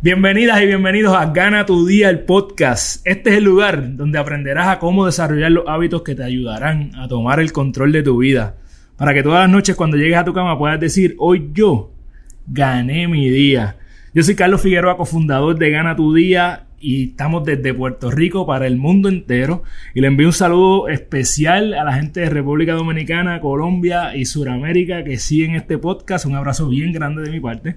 Bienvenidas y bienvenidos a Gana tu Día, el podcast. Este es el lugar donde aprenderás a cómo desarrollar los hábitos que te ayudarán a tomar el control de tu vida. Para que todas las noches cuando llegues a tu cama puedas decir, hoy yo gané mi día. Yo soy Carlos Figueroa, cofundador de Gana tu Día y estamos desde Puerto Rico para el mundo entero. Y le envío un saludo especial a la gente de República Dominicana, Colombia y Sudamérica que siguen este podcast. Un abrazo bien grande de mi parte.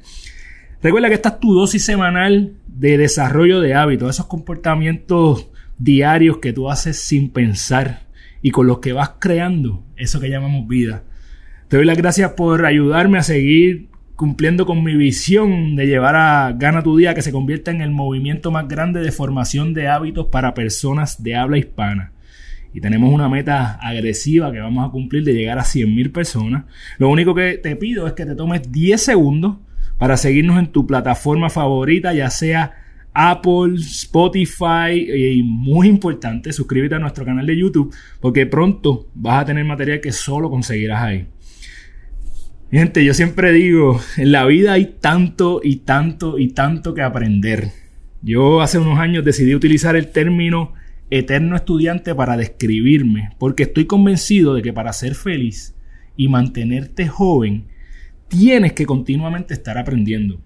Recuerda que esta es tu dosis semanal de desarrollo de hábitos, esos comportamientos diarios que tú haces sin pensar y con los que vas creando eso que llamamos vida. Te doy las gracias por ayudarme a seguir cumpliendo con mi visión de llevar a Gana tu Día que se convierta en el movimiento más grande de formación de hábitos para personas de habla hispana. Y tenemos una meta agresiva que vamos a cumplir de llegar a 100.000 personas. Lo único que te pido es que te tomes 10 segundos para seguirnos en tu plataforma favorita, ya sea Apple, Spotify y muy importante, suscríbete a nuestro canal de YouTube porque pronto vas a tener material que solo conseguirás ahí. Gente, yo siempre digo, en la vida hay tanto y tanto y tanto que aprender. Yo hace unos años decidí utilizar el término eterno estudiante para describirme, porque estoy convencido de que para ser feliz y mantenerte joven tienes que continuamente estar aprendiendo.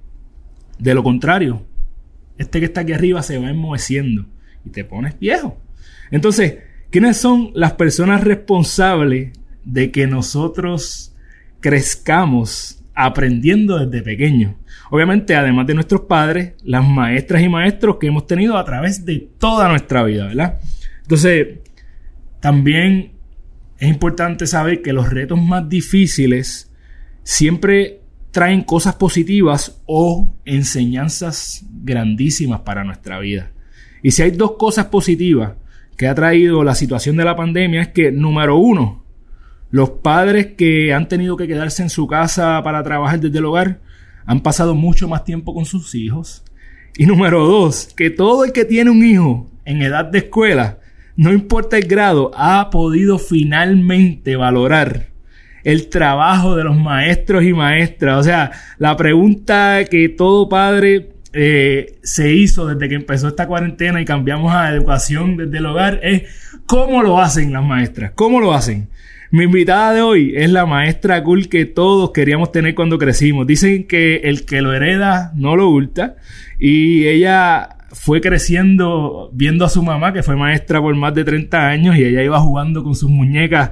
De lo contrario, este que está aquí arriba se va enmoheciendo y te pones viejo. Entonces, ¿quiénes son las personas responsables de que nosotros crezcamos aprendiendo desde pequeños? Obviamente, además de nuestros padres, las maestras y maestros que hemos tenido a través de toda nuestra vida, ¿verdad? Entonces, también es importante saber que los retos más difíciles siempre traen cosas positivas o enseñanzas grandísimas para nuestra vida. Y si hay dos cosas positivas que ha traído la situación de la pandemia es que, número uno, los padres que han tenido que quedarse en su casa para trabajar desde el hogar han pasado mucho más tiempo con sus hijos. Y número dos, que todo el que tiene un hijo en edad de escuela, no importa el grado, ha podido finalmente valorar el trabajo de los maestros y maestras. O sea, la pregunta que todo padre eh, se hizo desde que empezó esta cuarentena y cambiamos a educación desde el hogar es ¿cómo lo hacen las maestras? ¿Cómo lo hacen? Mi invitada de hoy es la maestra cool que todos queríamos tener cuando crecimos. Dicen que el que lo hereda no lo oculta y ella fue creciendo viendo a su mamá, que fue maestra por más de 30 años, y ella iba jugando con sus muñecas,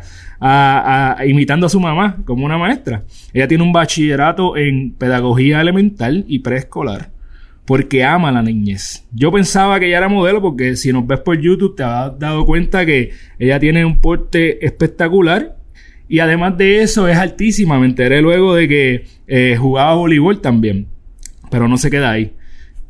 imitando a su mamá como una maestra. Ella tiene un bachillerato en pedagogía elemental y preescolar, porque ama la niñez. Yo pensaba que ella era modelo, porque si nos ves por YouTube te has dado cuenta que ella tiene un porte espectacular. Y además de eso es altísima. Me enteré luego de que eh, jugaba voleibol también. Pero no se queda ahí.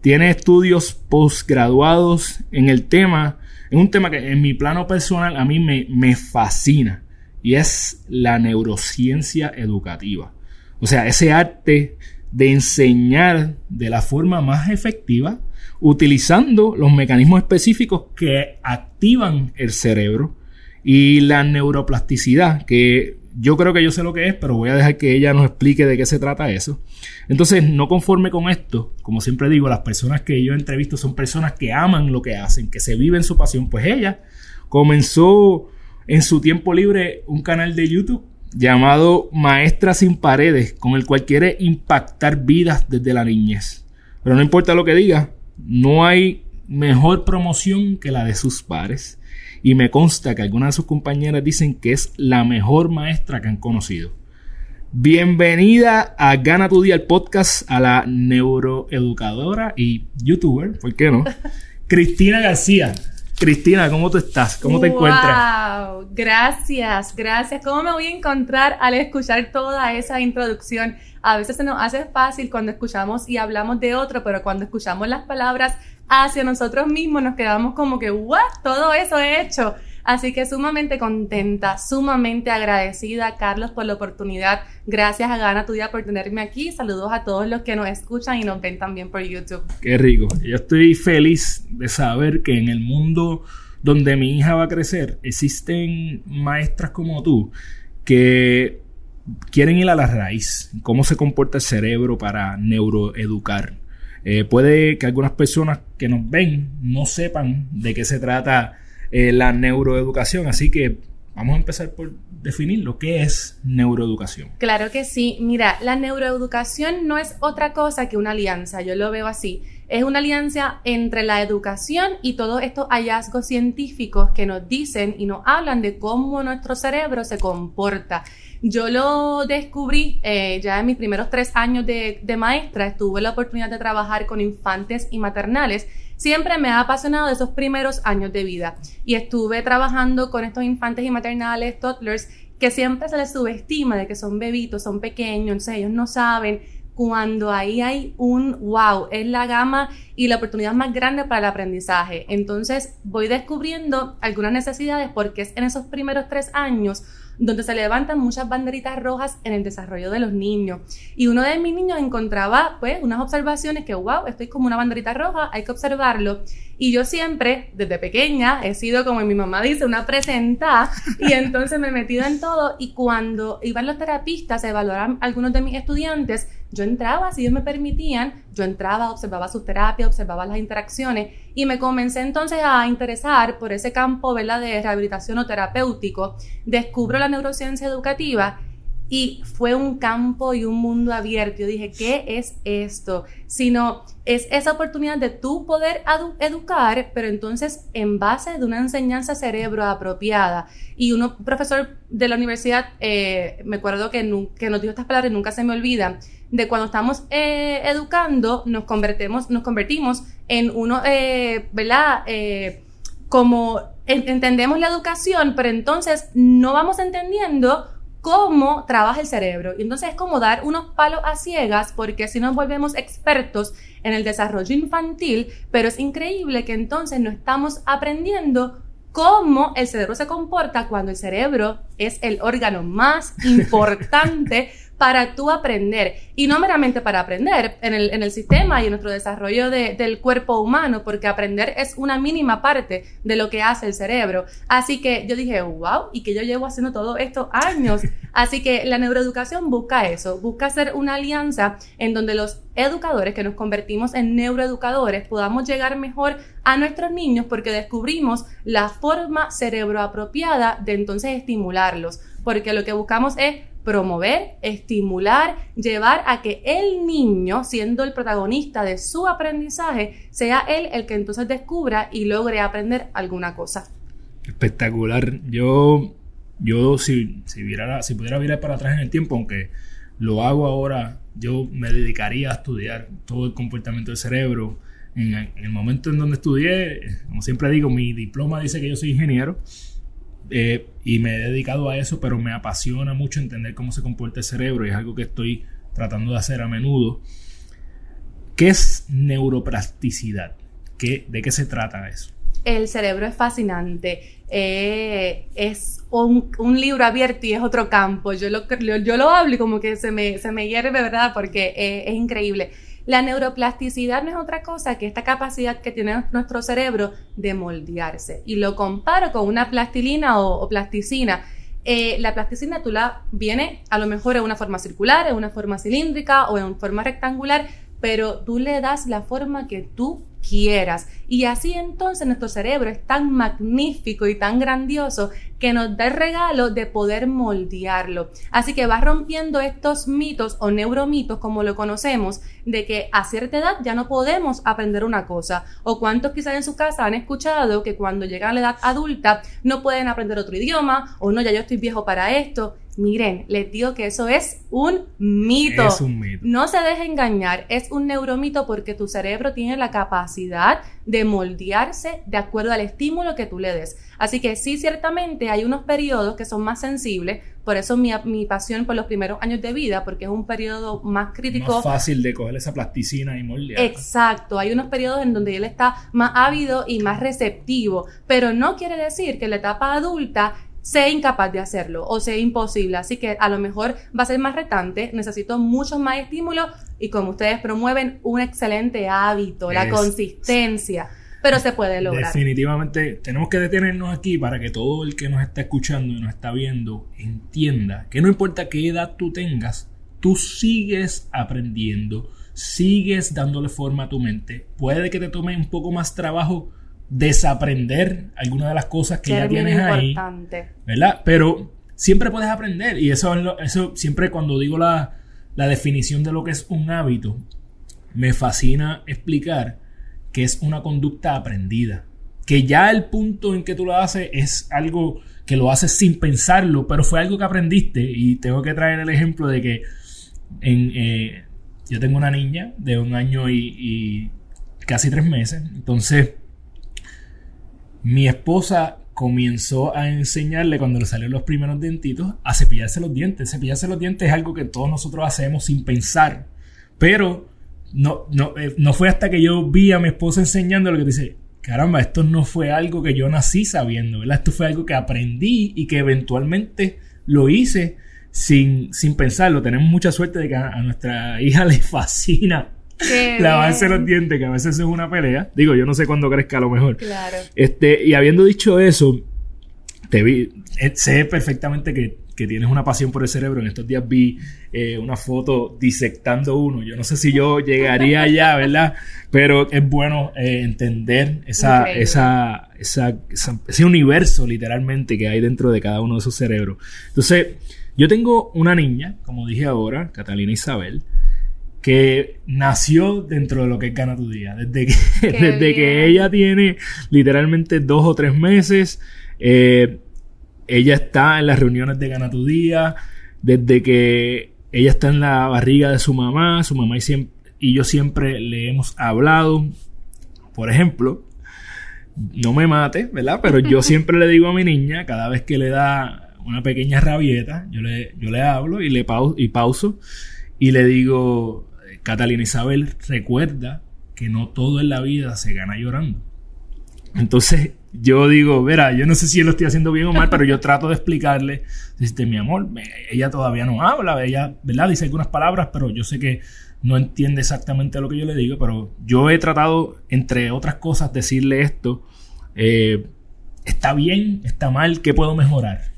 Tiene estudios postgraduados en el tema, en un tema que en mi plano personal a mí me, me fascina y es la neurociencia educativa. O sea, ese arte de enseñar de la forma más efectiva utilizando los mecanismos específicos que activan el cerebro y la neuroplasticidad, que yo creo que yo sé lo que es, pero voy a dejar que ella nos explique de qué se trata eso. Entonces, no conforme con esto, como siempre digo, las personas que yo entrevisto son personas que aman lo que hacen, que se viven su pasión. Pues ella comenzó en su tiempo libre un canal de YouTube llamado Maestra sin Paredes, con el cual quiere impactar vidas desde la niñez. Pero no importa lo que diga, no hay mejor promoción que la de sus pares y me consta que algunas de sus compañeras dicen que es la mejor maestra que han conocido. Bienvenida a Gana tu Día, el podcast, a la neuroeducadora y youtuber, ¿por qué no? Cristina García. Cristina, ¿cómo tú estás? ¿Cómo te encuentras? Wow, gracias, gracias. ¿Cómo me voy a encontrar al escuchar toda esa introducción? A veces se nos hace fácil cuando escuchamos y hablamos de otro, pero cuando escuchamos las palabras hacia nosotros mismos nos quedamos como que, ¿what? Todo eso he hecho. Así que sumamente contenta, sumamente agradecida, Carlos, por la oportunidad. Gracias a Gana Tu Día por tenerme aquí. Saludos a todos los que nos escuchan y nos ven también por YouTube. Qué rico. Yo estoy feliz de saber que en el mundo donde mi hija va a crecer existen maestras como tú que quieren ir a la raíz, cómo se comporta el cerebro para neuroeducar. Eh, puede que algunas personas que nos ven no sepan de qué se trata eh, la neuroeducación, así que vamos a empezar por definir lo que es neuroeducación. Claro que sí. Mira, la neuroeducación no es otra cosa que una alianza, yo lo veo así. Es una alianza entre la educación y todos estos hallazgos científicos que nos dicen y nos hablan de cómo nuestro cerebro se comporta. Yo lo descubrí eh, ya en mis primeros tres años de, de maestra, tuve la oportunidad de trabajar con infantes y maternales siempre me ha apasionado esos primeros años de vida y estuve trabajando con estos infantes y maternales, toddlers, que siempre se les subestima de que son bebitos, son pequeños, entonces ellos no saben cuando ahí hay un wow, es la gama y la oportunidad más grande para el aprendizaje. Entonces voy descubriendo algunas necesidades porque es en esos primeros tres años donde se levantan muchas banderitas rojas en el desarrollo de los niños. Y uno de mis niños encontraba pues unas observaciones que, wow, estoy como una banderita roja, hay que observarlo. Y yo siempre, desde pequeña, he sido, como mi mamá dice, una presentada. Y entonces me he metido en todo. Y cuando iban los terapistas a evaluar a algunos de mis estudiantes, yo entraba, si ellos me permitían, yo entraba, observaba su terapia, observaba las interacciones y me comencé entonces a interesar por ese campo ¿verdad? de rehabilitación o terapéutico. Descubro la neurociencia educativa y fue un campo y un mundo abierto. Yo dije, ¿qué es esto? Sino es esa oportunidad de tú poder educar, pero entonces en base de una enseñanza cerebro apropiada. Y uno, profesor de la universidad, eh, me acuerdo que, que nos dijo estas palabras nunca se me olvidan, de cuando estamos eh, educando, nos convertimos, nos convertimos en uno, eh, ¿verdad? como entendemos la educación, pero entonces no vamos entendiendo cómo trabaja el cerebro. Y entonces es como dar unos palos a ciegas porque si nos volvemos expertos en el desarrollo infantil, pero es increíble que entonces no estamos aprendiendo cómo el cerebro se comporta cuando el cerebro es el órgano más importante para tú aprender. Y no meramente para aprender en el, en el sistema y en nuestro desarrollo del cuerpo humano, porque aprender es una mínima parte de lo que hace el cerebro. Así que yo dije, wow, y que yo llevo haciendo todo esto años. Así que la neuroeducación busca eso, busca hacer una alianza en donde los educadores que nos convertimos en neuroeducadores podamos llegar mejor a nuestros niños porque descubrimos la forma cerebroapropiada de entonces estimularlos, porque lo que buscamos es promover, estimular, llevar a que el niño, siendo el protagonista de su aprendizaje, sea él el que entonces descubra y logre aprender alguna cosa. Espectacular. Yo, yo si, si, pudiera virar para atrás en el tiempo, aunque lo hago ahora, yo me dedicaría a estudiar todo el comportamiento del cerebro. En, en el momento en donde estudié, como siempre digo, mi diploma dice que yo soy ingeniero eh, y me he dedicado a eso, pero me apasiona mucho entender cómo se comporta el cerebro y es algo que estoy tratando de hacer a menudo. ¿Qué es neuroplasticidad? ¿Qué, ¿De qué se trata eso? El cerebro es fascinante. Eh, es un, libro abierto y es otro campo. Yo lo, yo lo hablo y como que se me, se me hierve, ¿verdad? Porque eh, es increíble. La neuroplasticidad no es otra cosa que esta capacidad que tiene nuestro cerebro de moldearse. Y lo comparo con una plastilina o, plasticina. Eh, la plasticina tú la viene a lo mejor en una forma circular, en una forma cilíndrica o en forma rectangular, pero tú le das la forma que tú quieras. Y así entonces nuestro cerebro es tan magnífico y tan grandioso que nos da el regalo de poder moldearlo. Así que va rompiendo estos mitos o neuromitos, como lo conocemos, de que a cierta edad ya no podemos aprender una cosa. O cuántos quizás en su casa han escuchado que cuando llegan a la edad adulta no pueden aprender otro idioma, o no, ya yo estoy viejo para esto. Miren, les digo que eso es un mito. Es un mito. No se deje engañar, es un neuromito porque tu cerebro tiene la capacidad capacidad de moldearse de acuerdo al estímulo que tú le des. Así que sí, ciertamente hay unos periodos que son más sensibles, por eso mi, mi pasión por los primeros años de vida, porque es un periodo más crítico. Más fácil de coger esa plasticina y moldear. Exacto, hay unos periodos en donde él está más ávido y más receptivo, pero no quiere decir que en la etapa adulta sea incapaz de hacerlo o sea imposible. Así que a lo mejor va a ser más retante, necesito mucho más estímulo y como ustedes promueven un excelente hábito, la consistencia. Pero se puede lograr. Definitivamente tenemos que detenernos aquí para que todo el que nos está escuchando y nos está viendo entienda que no importa qué edad tú tengas, tú sigues aprendiendo, sigues dándole forma a tu mente. Puede que te tome un poco más trabajo desaprender algunas de las cosas que ya tienes ahí. ¿Verdad? Pero siempre puedes aprender. Y eso, eso siempre cuando digo la, la definición de lo que es un hábito, me fascina explicar que es una conducta aprendida. Que ya el punto en que tú lo haces es algo que lo haces sin pensarlo, pero fue algo que aprendiste. Y tengo que traer el ejemplo de que en, eh, yo tengo una niña de un año y, y casi tres meses. Entonces, mi esposa comenzó a enseñarle cuando le salieron los primeros dientitos a cepillarse los dientes. Cepillarse los dientes es algo que todos nosotros hacemos sin pensar. Pero no, no, eh, no fue hasta que yo vi a mi esposa enseñándole que dice, caramba, esto no fue algo que yo nací sabiendo, ¿verdad? Esto fue algo que aprendí y que eventualmente lo hice sin, sin pensarlo. Tenemos mucha suerte de que a nuestra hija le fascina lavarse los dientes, que a veces es una pelea. Digo, yo no sé cuándo crezca a lo mejor. Claro. Este, y habiendo dicho eso, te vi, eh, sé perfectamente que, tienes una pasión por el cerebro. En estos días vi eh, una foto disectando uno. Yo no sé si yo llegaría allá, ¿verdad? Pero es bueno eh, entender esa, esa, esa, ese universo literalmente que hay dentro de cada uno de esos cerebros. Entonces, yo tengo una niña, como dije ahora, Catalina Isabel, que nació dentro de lo que es Gana tu Día. Desde que, desde que ella tiene literalmente dos o tres meses, eh, ella está en las reuniones de Gana tu Día, desde que ella está en la barriga de su mamá, su mamá y, siempre, y yo siempre le hemos hablado. Por ejemplo, no me mate, ¿verdad? Pero yo siempre le digo a mi niña, cada vez que le da una pequeña rabieta, yo le, yo le hablo y le y pauso y le digo, Catalina Isabel recuerda que no todo en la vida se gana llorando. Entonces yo digo, verá, yo no sé si lo estoy haciendo bien o mal, pero yo trato de explicarle, este, mi amor, ella todavía no habla, ella, ¿verdad? Dice algunas palabras, pero yo sé que no entiende exactamente lo que yo le digo, pero yo he tratado, entre otras cosas, decirle esto, eh, está bien, está mal, ¿qué puedo mejorar?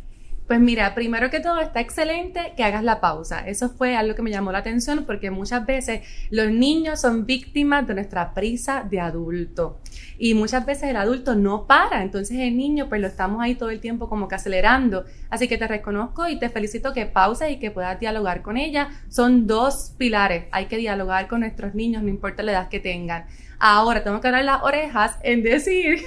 Pues mira, primero que todo está excelente que hagas la pausa. Eso fue algo que me llamó la atención porque muchas veces los niños son víctimas de nuestra prisa de adulto. Y muchas veces el adulto no para, entonces el niño pues lo estamos ahí todo el tiempo como que acelerando. Así que te reconozco y te felicito que pausa y que puedas dialogar con ella. Son dos pilares. Hay que dialogar con nuestros niños, no importa la edad que tengan. Ahora tengo que dar las orejas en decir.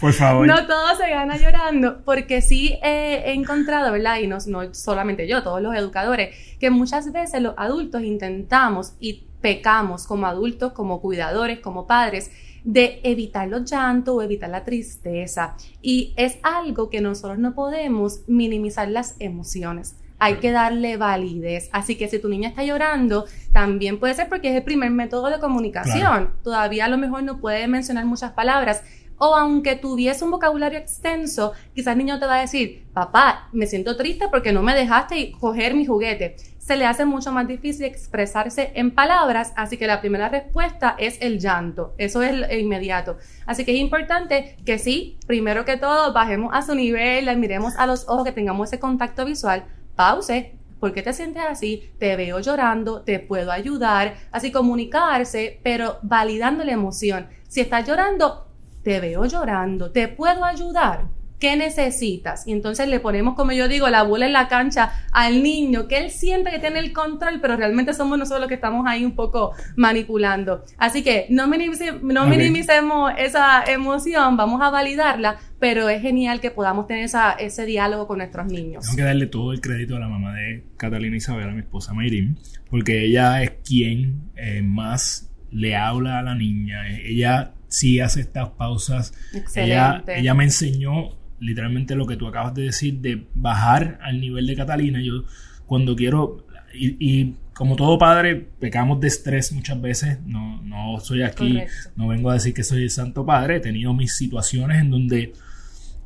Por favor. no todo se gana llorando, porque sí he encontrado, ¿verdad? Y no, no solamente yo, todos los educadores, que muchas veces los adultos intentamos y pecamos como adultos, como cuidadores, como padres, de evitar los llantos o evitar la tristeza. Y es algo que nosotros no podemos minimizar las emociones hay que darle validez. Así que si tu niña está llorando, también puede ser porque es el primer método de comunicación. Todavía a lo mejor no puede mencionar muchas palabras. O aunque tuviese un vocabulario extenso, quizás el niño te va a decir, papá, me siento triste porque no me dejaste coger mi juguete. Se le hace mucho más difícil expresarse en palabras, así que la primera respuesta es el llanto. Eso es el inmediato. Así que es importante que sí, primero que todo, bajemos a su nivel, le miremos a los ojos, que tengamos ese contacto visual, pause, ¿por qué te sientes así? Te veo llorando, te puedo ayudar, así comunicarse, pero validando la emoción. Si estás llorando, te veo llorando, te puedo ayudar. ¿Qué necesitas? Y entonces le ponemos, como yo digo, la bola en la cancha al niño, que él siente que tiene el control, pero realmente somos nosotros los que estamos ahí un poco manipulando. Así que no, no minimicemos esa emoción, vamos a validarla, pero es genial que podamos tener esa, ese diálogo con nuestros niños. Tengo que darle todo el crédito a la mamá de Catalina Isabel, a mi esposa Mayrin, porque ella es quien eh, más le habla a la niña. Ella sí hace estas pausas. Excelente. Ella, ella me enseñó literalmente lo que tú acabas de decir, de bajar al nivel de Catalina. Yo cuando quiero, y, y como todo padre, pecamos de estrés muchas veces. No, no soy aquí, Correcto. no vengo a decir que soy el santo padre. He tenido mis situaciones en donde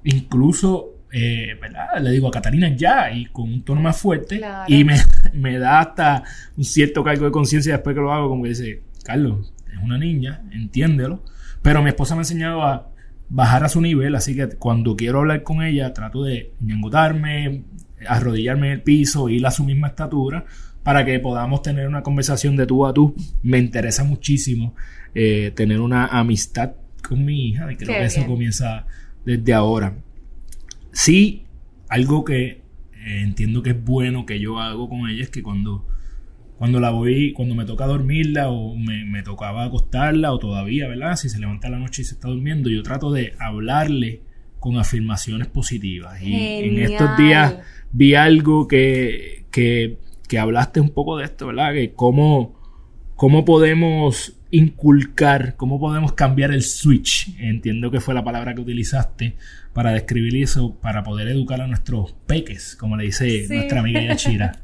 incluso, eh, ¿verdad? Le digo a Catalina ya y con un tono más fuerte Claro. y me, me da hasta un cierto cargo de conciencia después que lo hago, como que dice, Carlos, es una niña, entiéndelo. Pero mi esposa me ha enseñado a bajar a su nivel, así que cuando quiero hablar con ella trato de ñangotarme, arrodillarme en el piso, ir a su misma estatura para que podamos tener una conversación de tú a tú. Me interesa muchísimo eh, tener una amistad con mi hija y creo Qué que eso bien. comienza desde ahora. Sí, algo que eh, entiendo que es bueno que yo hago con ella es que cuando, cuando la voy, cuando me toca dormirla o me, me tocaba acostarla o todavía, ¿verdad? Si se levanta la noche y se está durmiendo, yo trato de hablarle con afirmaciones positivas. Y en estos días vi algo que, que, que hablaste un poco de esto, ¿verdad? Que cómo, cómo podemos inculcar, cómo podemos cambiar el switch. Entiendo que fue la palabra que utilizaste para describir eso, para poder educar a nuestros peques, como le dice Sí. nuestra amiga Yachira.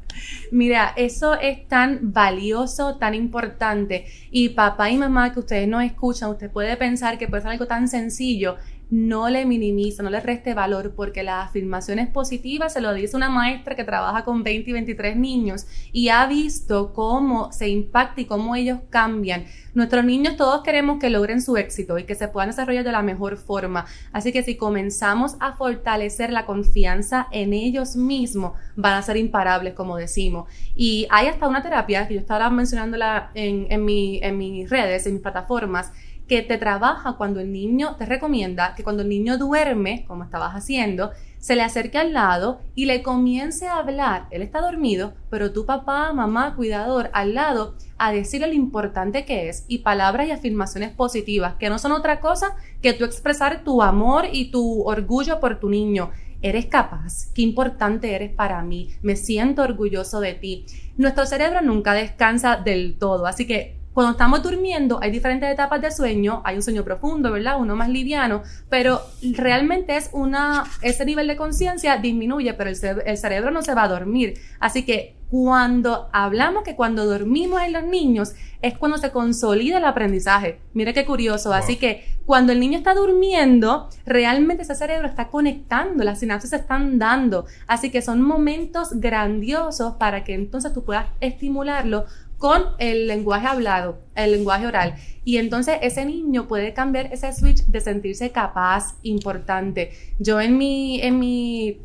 Mira, eso es tan valioso, tan importante. Y papá y mamá que ustedes no escuchan, usted puede pensar que puede ser algo tan sencillo. No le minimiza, no le reste valor, porque las afirmaciones positivas se lo dice una maestra que trabaja con 20 y 23 niños y ha visto cómo se impacta y cómo ellos cambian. Nuestros niños todos queremos que logren su éxito y que se puedan desarrollar de la mejor forma. Así que si comenzamos a fortalecer la confianza en ellos mismos, van a ser imparables, como decimos. Y hay hasta una terapia que yo estaba mencionándola en, en, mi- en mis redes, en mis plataformas, que te trabaja cuando el niño te recomienda que cuando el niño duerme, como estabas haciendo, se le acerque al lado y le comience a hablar. Él está dormido, pero tu papá, mamá, cuidador, al lado, a decirle lo importante que es y palabras y afirmaciones positivas, que no son otra cosa que tú expresar tu amor y tu orgullo por tu niño. Eres capaz, qué importante eres para mí, me siento orgulloso de ti. Nuestro cerebro nunca descansa del todo, así que cuando estamos durmiendo hay diferentes etapas de sueño, hay un sueño profundo, ¿verdad? Uno más liviano, pero realmente es una, ese nivel de conciencia disminuye, pero el, cere- el cerebro no se va a dormir. Así que cuando hablamos que cuando dormimos en los niños es cuando se consolida el aprendizaje. Mire qué curioso. Así que cuando el niño está durmiendo, realmente ese cerebro está conectando, las sinapsis se están dando. Así que son momentos grandiosos para que entonces tú puedas estimularlo con el lenguaje hablado, el lenguaje oral. Y entonces ese niño puede cambiar ese switch de sentirse capaz, importante. Yo en mi, en mi,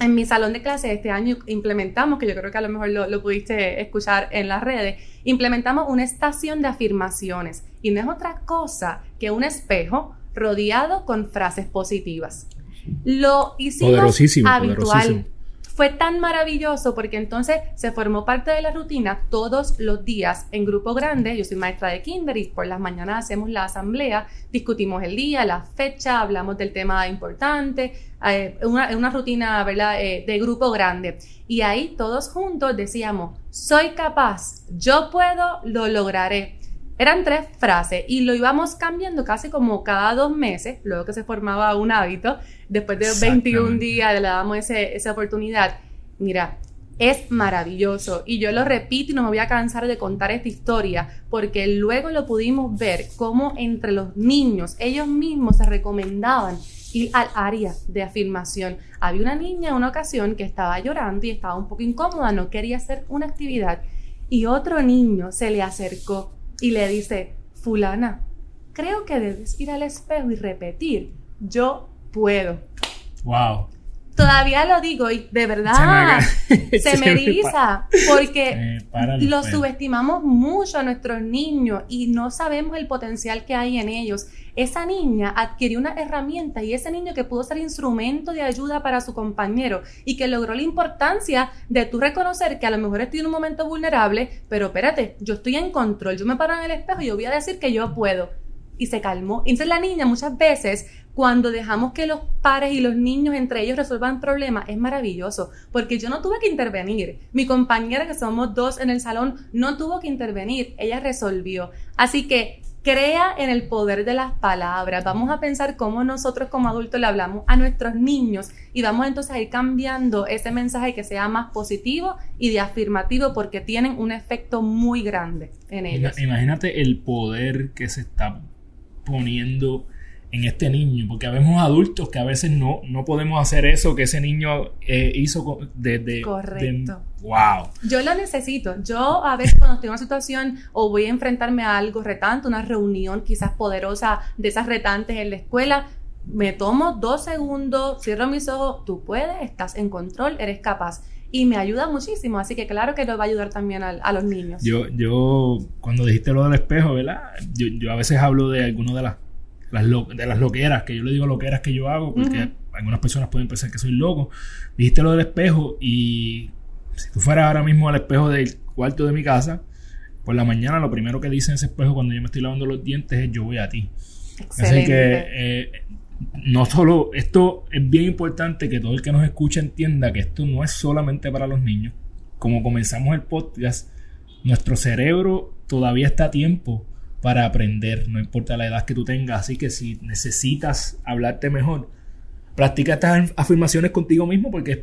en mi salón de clase este año implementamos, que yo creo que a lo mejor lo, lo pudiste escuchar en las redes, implementamos una estación de afirmaciones. Y no es otra cosa que un espejo rodeado con frases positivas. Lo hicimos Poderosísimo, habitual. poderosísimo. Fue tan maravilloso porque entonces se formó parte de la rutina todos los días en grupo grande. Yo soy maestra de kinder y por las mañanas hacemos la asamblea, discutimos el día, la fecha, hablamos del tema importante, eh, una, rutina ¿verdad? Eh, de grupo grande. Y ahí todos juntos decíamos, soy capaz, yo puedo, lo lograré. Eran tres frases y lo íbamos cambiando casi como cada dos meses, luego que se formaba un hábito, después de 21 Exactamente. días le damos ese, esa oportunidad. Mira, es maravilloso y yo lo repito y no me voy a cansar de contar esta historia porque luego lo pudimos ver cómo entre los niños ellos mismos se recomendaban ir al área de afirmación. Había una niña en una ocasión que estaba llorando y estaba un poco incómoda, no quería hacer una actividad y otro niño se le acercó y le dice, fulana, creo que debes ir al espejo y repetir, yo puedo. Wow. Todavía lo digo y de verdad Se me- se eriza porque los subestimamos mucho a nuestros niños y no sabemos el potencial que hay en ellos. Esa niña adquirió una herramienta y ese niño que pudo ser instrumento de ayuda para su compañero y que logró la importancia de tú reconocer que a lo mejor estoy en un momento vulnerable, pero espérate, yo estoy en control, yo me paro en el espejo y yo voy a decir que yo puedo. Y se calmó. Entonces la niña muchas veces cuando dejamos que los padres y los niños entre ellos resuelvan problemas, es maravilloso, porque yo no tuve que intervenir. Mi compañera, que somos dos en el salón, no tuvo que intervenir, ella resolvió. Así que crea en el poder de las palabras. Vamos a pensar cómo nosotros como adultos le hablamos a nuestros niños y vamos entonces a ir cambiando ese mensaje que sea más positivo y de afirmativo porque tienen un efecto muy grande en ellos. Imagínate el poder que se está poniendo en este niño, porque habemos adultos que a veces no, no podemos hacer eso que ese niño eh, hizo desde... Correcto. wow. Yo lo necesito. Yo a veces cuando estoy en una situación o voy a enfrentarme a algo retante, una reunión quizás poderosa de esas retantes en la escuela, me tomo dos segundos, cierro mis ojos, tú puedes, estás en control, eres capaz. Y me ayuda muchísimo, así que claro que nos va a ayudar también a, los niños. Yo, yo, cuando dijiste lo del espejo, ¿verdad? Yo, yo a veces hablo de alguno de las las de las loqueras, que yo le digo loqueras que yo hago, porque algunas personas pueden pensar que soy loco. Dijiste lo del espejo y si tú fueras ahora mismo al espejo del cuarto de mi casa, por la mañana lo primero que dice en ese espejo cuando yo me estoy lavando los dientes es yo voy a ti. Así que eh, no solo, esto es bien importante que todo el que nos escucha entienda que esto no es solamente para los niños. Como comenzamos el podcast, nuestro cerebro todavía está a tiempo para aprender, no importa la edad que tú tengas. Así que si necesitas hablarte mejor, practica estas afirmaciones contigo mismo porque es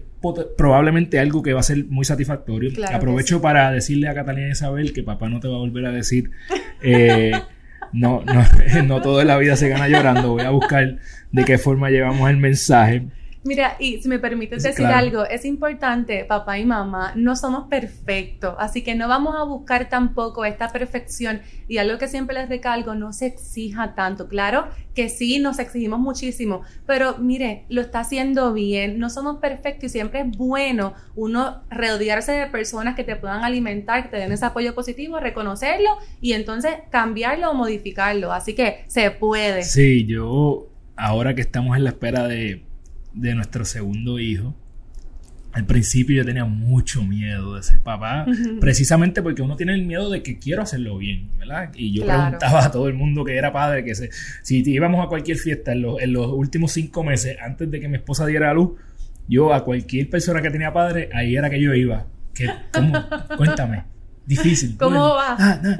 probablemente algo que va a ser muy satisfactorio. Aprovecho para decirle a Catalina Isabel que papá no te va a volver a decir, eh, no, no, no todo en la vida se gana llorando. Voy a buscar de qué forma llevamos el mensaje. Mira, y si me permites decir algo, es importante, papá y mamá, no somos perfectos, así que no vamos a buscar tampoco esta perfección y algo que siempre les recalgo, no se exija tanto. Claro que sí, nos exigimos muchísimo, pero mire, lo está haciendo bien, no somos perfectos y siempre es bueno uno rodearse de personas que te puedan alimentar, que te den ese apoyo positivo, reconocerlo y entonces cambiarlo o modificarlo. Así que se puede. Sí, yo ahora que estamos en la espera de de nuestro segundo hijo, al principio yo tenía mucho miedo de ser papá, precisamente porque uno tiene el miedo de que quiero hacerlo bien, ¿verdad? Y yo preguntaba a todo el mundo que era padre, que se, si íbamos a cualquier fiesta en los, en los últimos cinco meses, antes de que mi esposa diera a luz, yo a cualquier persona que tenía padre, ahí era que yo iba. Que, ¿Cómo? Cuéntame. Difícil. ¿Cómo va? Ah,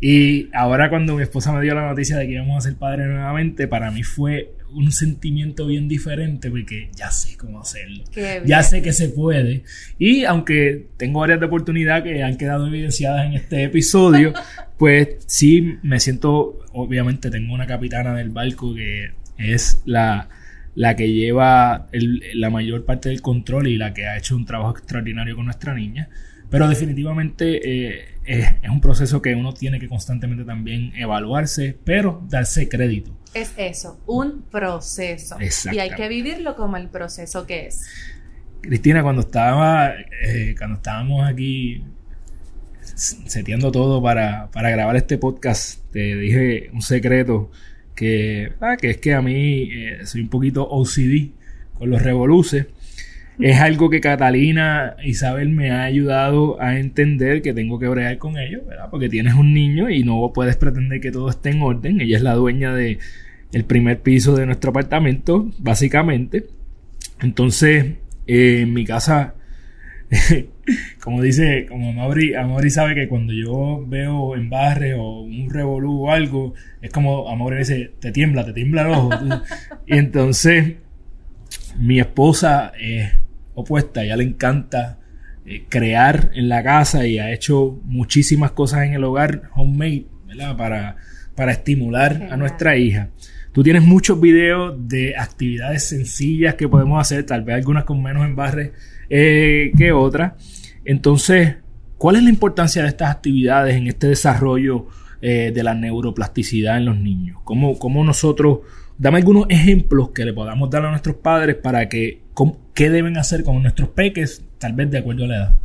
y ahora cuando mi esposa me dio la noticia de que íbamos a ser padres nuevamente, para mí fue un sentimiento bien diferente porque ya sé cómo hacerlo. Ya sé que se puede. Y aunque tengo varias de oportunidad que han quedado evidenciadas en este episodio, pues sí me siento, obviamente tengo una capitana del barco que es la, la que lleva la mayor parte del control y la que ha hecho un trabajo extraordinario con nuestra niña. Pero definitivamente eh, es, un proceso que uno tiene que constantemente también evaluarse, pero darse crédito. Es eso, un proceso. Y hay que vivirlo como el proceso que es. Cristina, cuando estaba, eh, cuando estábamos aquí seteando todo para, grabar este podcast, te dije un secreto que, ah, que es que a mí eh, soy un poquito OCD con los revoluces es algo que Catalina Isabel me ha ayudado a entender que tengo que bregar con ellos, ¿verdad? Porque tienes un niño y no puedes pretender que todo esté en orden. Ella es la dueña de el primer piso de nuestro apartamento, básicamente. Entonces, eh, en mi casa, como dice, como Amaury, Amaury sabe que cuando yo veo en barre o un revolú o algo, es como Amaury dice, te tiembla, te tiembla el ojo. y entonces, mi esposa es opuesta, ella le encanta eh, crear en la casa y ha hecho muchísimas cosas en el hogar homemade, ¿verdad? Para, para estimular a nuestra hija. Tú tienes muchos videos de actividades sencillas que podemos hacer, tal vez algunas con menos embarre eh, que otras. Entonces, ¿cuál es la importancia de estas actividades en este desarrollo eh, de la neuroplasticidad en los niños? ¿Cómo, ¿Cómo, nosotros, dame algunos ejemplos que le podamos dar a nuestros padres para que qué deben hacer con nuestros peques, tal vez de acuerdo a la edad.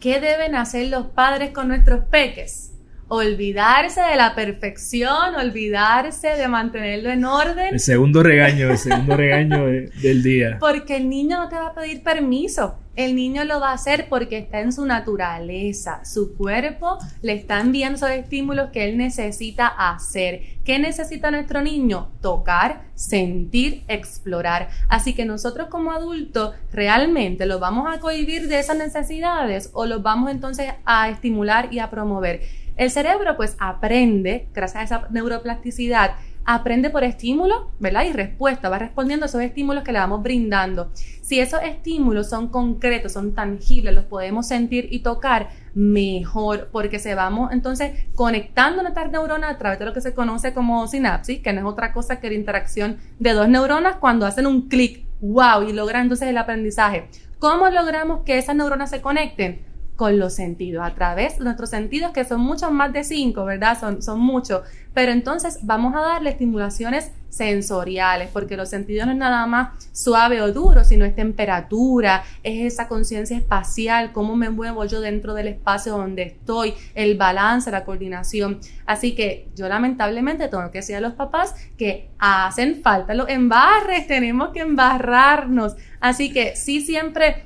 ¿Qué deben hacer los padres con nuestros peques? olvidarse de la perfección, olvidarse de mantenerlo en orden. El segundo regaño, el segundo regaño del día. Porque el niño no te va a pedir permiso. El niño lo va a hacer porque está en su naturaleza. Su cuerpo le está enviando esos estímulos que él necesita hacer. ¿Qué necesita nuestro niño? Tocar, sentir, explorar. Así que nosotros como adultos realmente lo vamos a cohibir de esas necesidades o los vamos entonces a estimular y a promover. El cerebro pues aprende, gracias a esa neuroplasticidad, aprende por estímulo, ¿verdad? Y respuesta, va respondiendo a esos estímulos que le vamos brindando. Si esos estímulos son concretos, son tangibles, los podemos sentir y tocar, mejor, porque se vamos entonces conectando nuestras neuronas a través de lo que se conoce como sinapsis, que no es otra cosa que la interacción de dos neuronas cuando hacen un clic, wow, y logran entonces el aprendizaje. ¿Cómo logramos que esas neuronas se conecten? Con los sentidos, a través de nuestros sentidos, que son muchos más de cinco, ¿verdad? Son, son muchos. Pero entonces vamos a darle estimulaciones sensoriales, porque los sentidos no es nada más suave o duro, sino es temperatura, es esa conciencia espacial, cómo me muevo yo dentro del espacio donde estoy, el balance, la coordinación. Así que yo lamentablemente tengo que decir a los papás que hacen falta los embarres, tenemos que embarrarnos. Así que sí siempre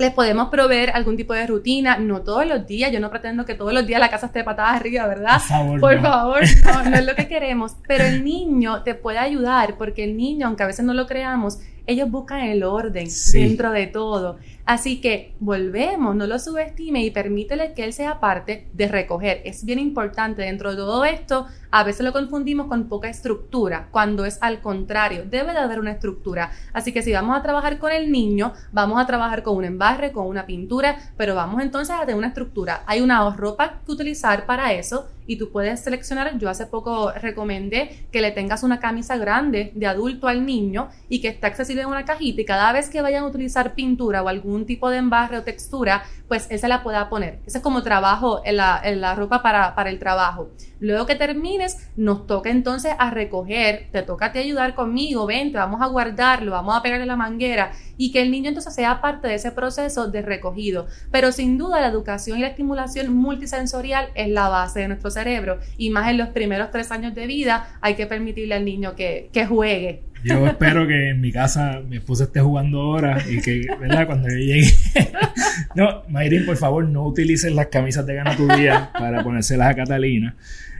les podemos proveer algún tipo de rutina, no todos los días, yo no pretendo que todos los días la casa esté patada arriba, ¿verdad? Por favor. Por favor, no, es lo que queremos, pero el niño te puede ayudar porque el niño, aunque a veces no lo creamos, ellos buscan el orden dentro de todo. Así que volvemos, no lo subestime y permítele que él sea parte de recoger. Es bien importante dentro de todo esto. A veces lo confundimos con poca estructura, cuando es al contrario, debe de haber una estructura. Así que si vamos a trabajar con el niño, vamos a trabajar con un embarre, con una pintura, pero vamos entonces a tener una estructura. Hay una ropa que utilizar para eso y tú puedes seleccionar, yo hace poco recomendé que le tengas una camisa grande de adulto al niño y que esté accesible en una cajita y cada vez que vayan a utilizar pintura o algún tipo de embarre o textura, pues se la pueda poner. Ese es como trabajo en la, en la ropa para, para el trabajo. Luego que termines, nos toca entonces a recoger, te toca a ti ayudar conmigo, vente, vamos a guardarlo, vamos a pegarle la manguera y que el niño entonces sea parte de ese proceso de recogido. Pero sin duda la educación y la estimulación multisensorial es la base de nuestro cerebro y más en los primeros tres años de vida hay que permitirle al niño que, que juegue. Yo espero que en mi casa mi esposa esté jugando ahora y que, ¿verdad? Cuando yo llegue. no, Mayrin, por favor, no utilices las camisas de gana tu día para ponérselas a Catalina.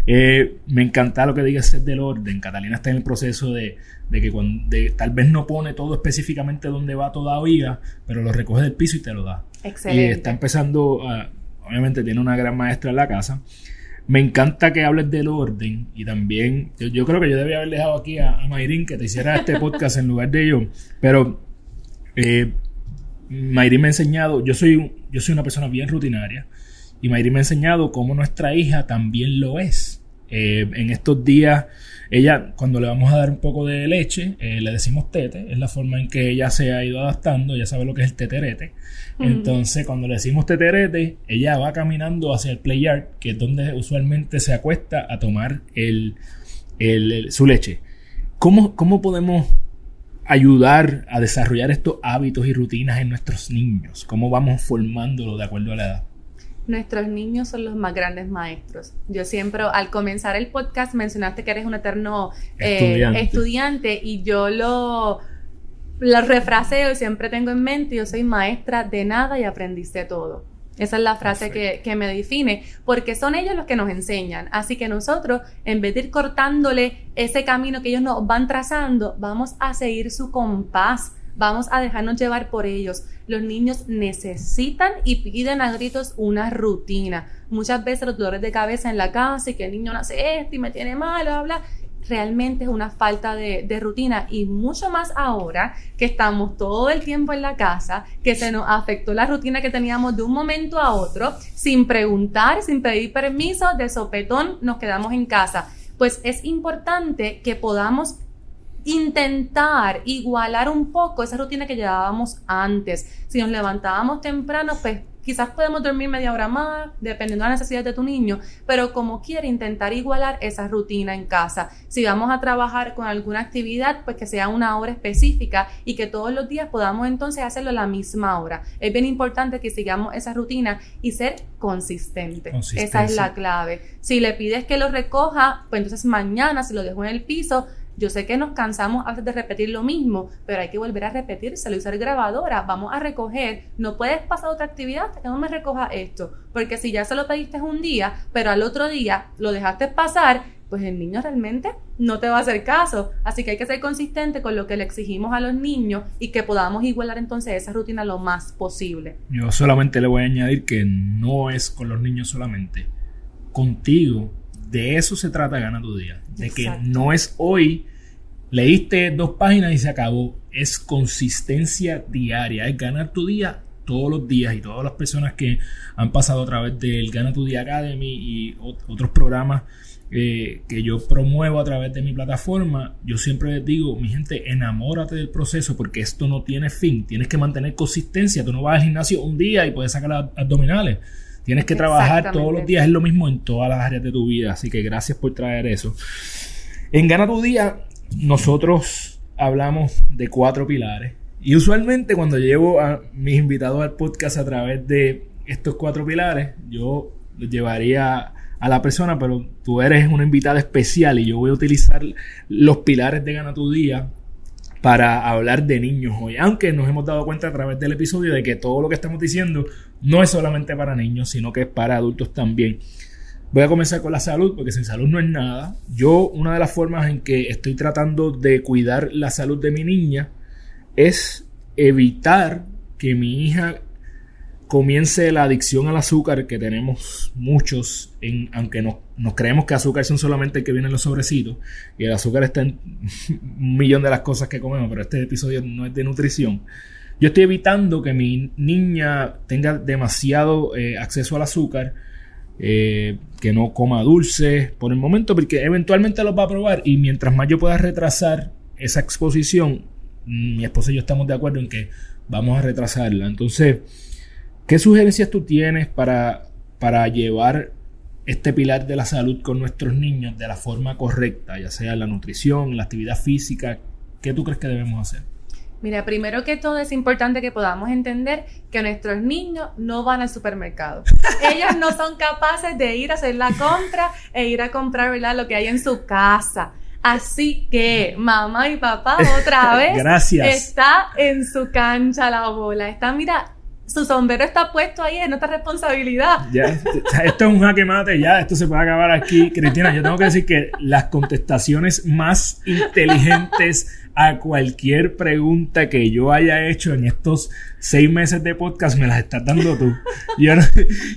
Eh, me encanta lo que digas del orden. Catalina está en el proceso de, que cuando, tal vez no pone todo específicamente donde va todavía, pero lo recoge del piso y te lo da. Excelente. Y está empezando, obviamente tiene una gran maestra en la casa. Me encanta que hables del orden y también yo, creo que yo debía haber dejado aquí a, a Mayrin que te hiciera este podcast en lugar de yo, pero eh, Mayrin me ha enseñado, yo soy, yo soy una persona bien rutinaria y Mayrin me ha enseñado cómo nuestra hija también lo es. Eh, en estos días, ella, cuando le vamos a dar un poco de leche, eh, le decimos tete, es la forma en que ella se ha ido adaptando, ya sabe lo que es el teterete. Entonces, cuando le decimos teterete, ella va caminando hacia el play que es donde usualmente se acuesta a tomar el, su leche. ¿Cómo, ¿Cómo podemos ayudar a desarrollar estos hábitos y rutinas en nuestros niños? ¿Cómo vamos formándolo de acuerdo a la edad? Nuestros niños son los más grandes maestros. Yo siempre, al comenzar el podcast, mencionaste que eres un eterno eh, estudiante. y yo lo, lo refraseo y siempre tengo en mente, yo soy maestra de nada y aprendiste todo. Esa es la frase que, que, me define, porque son ellos los que nos enseñan. Así que nosotros, en vez de ir cortándole ese camino que ellos nos van trazando, vamos a seguir su compás Vamos a dejarnos llevar por ellos. Los niños necesitan y piden a gritos una rutina. Muchas veces los dolores de cabeza en la casa y que el niño no hace esto y me tiene mal, habla realmente es una falta de, de, rutina y mucho más ahora que estamos todo el tiempo en la casa, que se nos afectó la rutina que teníamos de un momento a otro, sin preguntar, sin pedir permiso, de sopetón nos quedamos en casa. Pues es importante que podamos intentar igualar un poco esa rutina que llevábamos antes. Si nos levantábamos temprano, pues Quizás podemos dormir media hora más, dependiendo de la necesidad de tu niño, pero como quiere intentar igualar esa rutina en casa. Si vamos a trabajar con alguna actividad, pues que sea una hora específica y que todos los días podamos entonces hacerlo a la misma hora. Es bien importante que sigamos esa rutina y ser consistente. Esa es la clave. Si le pides que lo recoja, pues entonces mañana si lo dejo en el piso, yo sé que nos cansamos a veces de repetir lo mismo, pero hay que volver a repetírselo y usar grabadora. Vamos a recoger. No puedes pasar otra actividad hasta que no me recoja esto. Porque si ya se lo pediste un día, pero al otro día lo dejaste pasar, pues el niño realmente no te va a hacer caso. Así que hay que ser consistente con lo que le exigimos a los niños y que podamos igualar entonces esa rutina lo más posible. Yo solamente le voy a añadir que no es con los niños solamente. Contigo, de eso se trata Gana tu Día. De que no es hoy Leíste dos páginas y se acabó. Es consistencia diaria, es ganar tu día todos los días y todas las personas que han pasado a través del Gana tu Día Academy y otros programas eh, que yo promuevo a través de mi plataforma, yo siempre les digo, mi gente, enamórate del proceso porque esto no tiene fin. Tienes que mantener consistencia. Tú no vas al gimnasio un día y puedes sacar abdominales. Tienes que trabajar todos los días. Es lo mismo en todas las áreas de tu vida. Así que gracias por traer eso. En Gana tu Día nosotros hablamos de cuatro pilares. Y usualmente cuando llevo a mis invitados al podcast a través de estos cuatro pilares, yo los llevaría a la persona, pero tú eres una invitada especial y yo voy a utilizar los pilares de Gana tu Día para hablar de niños hoy. Aunque nos hemos dado cuenta a través del episodio de que todo lo que estamos diciendo no es solamente para niños, sino que es para adultos también. Voy a comenzar con la salud, porque sin salud no es nada. Yo, una de las formas en que estoy tratando de cuidar la salud de mi niña es evitar que mi hija comience la adicción al azúcar que tenemos muchos, en, aunque no, nos creemos que azúcar son solamente el que vienen los sobrecitos, y el azúcar está en un millón de las cosas que comemos, pero este episodio no es de nutrición. Yo estoy evitando que mi niña tenga demasiado eh, acceso al azúcar eh, que no coma dulces por el momento, porque eventualmente los va a probar y mientras más yo pueda retrasar esa exposición, mi esposa y yo estamos de acuerdo en que vamos a retrasarla. Entonces, ¿qué sugerencias tú tienes para, para llevar este pilar de la salud con nuestros niños de la forma correcta, ya sea la nutrición, la actividad física? ¿Qué tú crees que debemos hacer? Mira, primero que todo es importante que podamos entender que nuestros niños no van al supermercado. Ellos no son capaces de ir a hacer la compra e ir a comprar ¿verdad? lo que hay en su casa. Así que mamá y papá otra vez Gracias. está en su cancha la bola. Está, mira, su sombrero está puesto ahí, en nuestra responsabilidad. Ya, esto es un jaque mate, ya, esto se puede acabar aquí. Cristina, yo tengo que decir que las contestaciones más inteligentes a cualquier pregunta que yo haya hecho en estos seis meses de podcast me las estás dando tú. Yo,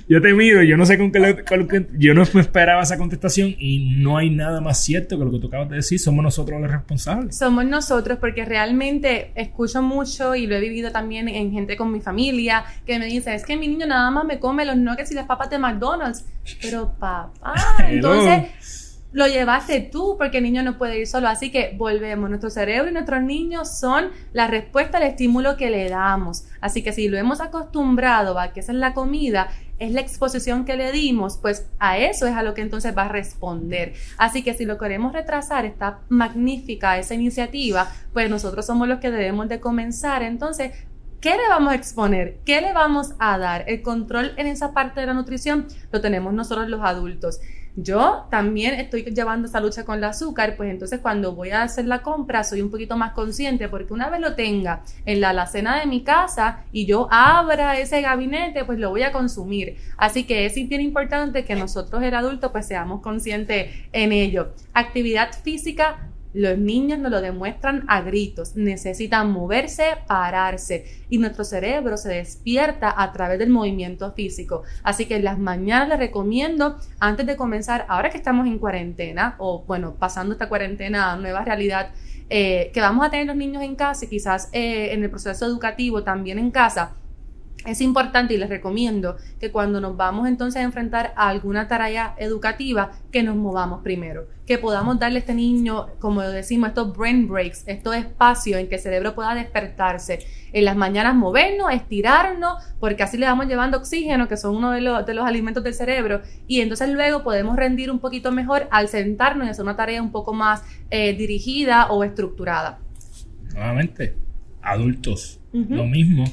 yo te miro, yo no sé con qué, yo no me esperaba esa contestación y no hay nada más cierto que lo que tú acabas de decir, somos nosotros los responsables. Somos nosotros porque realmente escucho mucho y lo he vivido también en gente con mi familia que me dice, es que mi niño nada más me come los nuggets y las papas de McDonald's. Pero papá, entonces lo llevaste tú porque el niño no puede ir solo. Así que volvemos, nuestro cerebro y nuestros niños son la respuesta al estímulo que le damos. Así que si lo hemos acostumbrado a que esa es la comida, es la exposición que le dimos, pues a eso es a lo que entonces va a responder. Así que si lo queremos retrasar, está magnífica esa iniciativa, pues nosotros somos los que debemos de comenzar. Entonces, ¿Qué le vamos a exponer? ¿Qué le vamos a dar? El control en esa parte de la nutrición lo tenemos nosotros los adultos. Yo también estoy llevando esa lucha con el azúcar, pues entonces cuando voy a hacer la compra soy un poquito más consciente porque una vez lo tenga en la alacena de mi casa y yo abra ese gabinete, pues lo voy a consumir. Así que es bien importante que nosotros el adulto pues seamos conscientes en ello. Actividad física los niños nos lo demuestran a gritos, necesitan moverse, pararse y nuestro cerebro se despierta a través del movimiento físico. Así que en las mañanas les recomiendo, antes de comenzar, ahora que estamos en cuarentena o bueno, pasando esta cuarentena a nueva realidad, eh, que vamos a tener los niños en casa y quizás eh, en el proceso educativo también en casa, es importante y les recomiendo que cuando nos vamos entonces a enfrentar a alguna tarea educativa, que nos movamos primero, que podamos darle a este niño, como decimos, estos brain breaks, estos espacios en que el cerebro pueda despertarse. En las mañanas movernos, estirarnos, porque así le vamos llevando oxígeno, que son uno de los, de los alimentos del cerebro, y entonces luego podemos rendir un poquito mejor al sentarnos y hacer una tarea un poco más eh, dirigida o estructurada. Nuevamente, adultos, lo mismo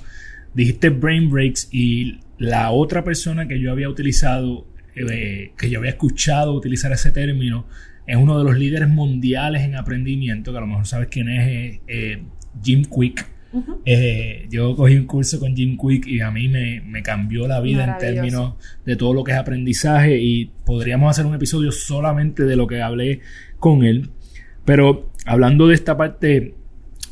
dijiste brain breaks y la otra persona que yo había utilizado, eh, que yo había escuchado utilizar ese término, es uno de los líderes mundiales en aprendimiento, que a lo mejor sabes quién es, eh, eh, Jim Quick. yo cogí un curso con Jim Quick y a mí me, me cambió la vida en términos de todo lo que es aprendizaje y podríamos hacer un episodio solamente de lo que hablé con él. Pero hablando de esta parte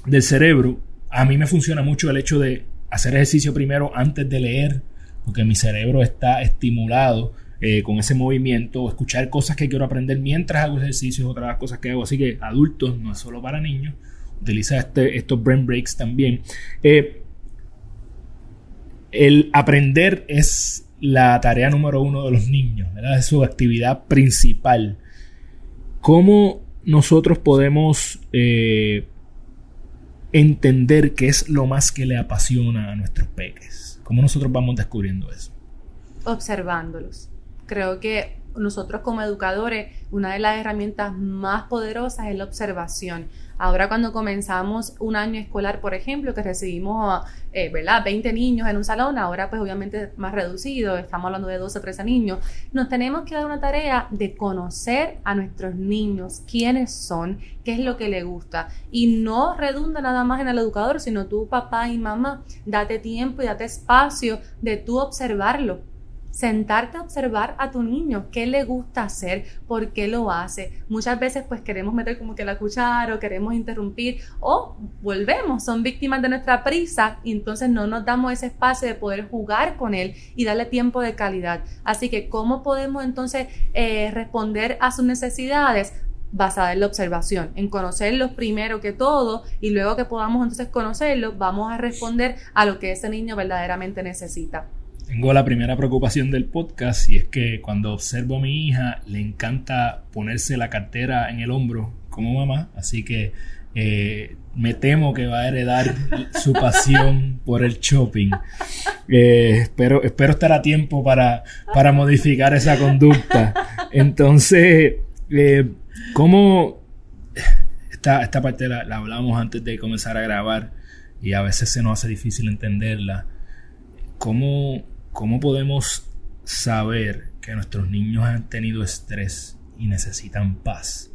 del cerebro, a mí me funciona mucho el hecho de hacer ejercicio primero antes de leer, porque mi cerebro está estimulado eh, con ese movimiento, escuchar cosas que quiero aprender mientras hago ejercicios, otras cosas que hago. Así que adultos, no es solo para niños, utiliza este, estos brain breaks también. Eh, el aprender es la tarea número uno de los niños, ¿verdad? es su actividad principal. ¿Cómo nosotros podemos eh, entender qué es lo más que le apasiona a nuestros peques. ¿Cómo nosotros vamos descubriendo eso? Observándolos. Creo que nosotros como educadores, una de las herramientas más poderosas es la observación. Ahora cuando comenzamos un año escolar, por ejemplo, que recibimos, eh, ¿verdad? 20 niños en un salón, ahora pues obviamente más reducido, estamos hablando de 12 o 13 niños, nos tenemos que dar una tarea de conocer a nuestros niños, quiénes son, qué es lo que les gusta. Y no redunda nada más en el educador, sino tú, papá y mamá, date tiempo y date espacio de tú observarlo sentarte a observar a tu niño, qué le gusta hacer, por qué lo hace. Muchas veces pues queremos meter como que la cuchara o queremos interrumpir o volvemos, son víctimas de nuestra prisa y entonces no nos damos ese espacio de poder jugar con él y darle tiempo de calidad. Así que, ¿cómo podemos entonces eh, responder a sus necesidades? basada en la observación, en conocerlos primero que todo y luego que podamos entonces conocerlos, vamos a responder a lo que ese niño verdaderamente necesita tengo la primera preocupación del podcast y es que cuando observo a mi hija le encanta ponerse la cartera en el hombro como mamá, así que eh, me temo que va a heredar su pasión por el shopping. Eh, espero, espero estar a tiempo para, para modificar esa conducta. Entonces, eh, ¿cómo esta, esta parte la, la hablamos antes de comenzar a grabar y a veces se nos hace difícil entenderla? ¿Cómo ¿Cómo podemos saber que nuestros niños han tenido estrés y necesitan paz?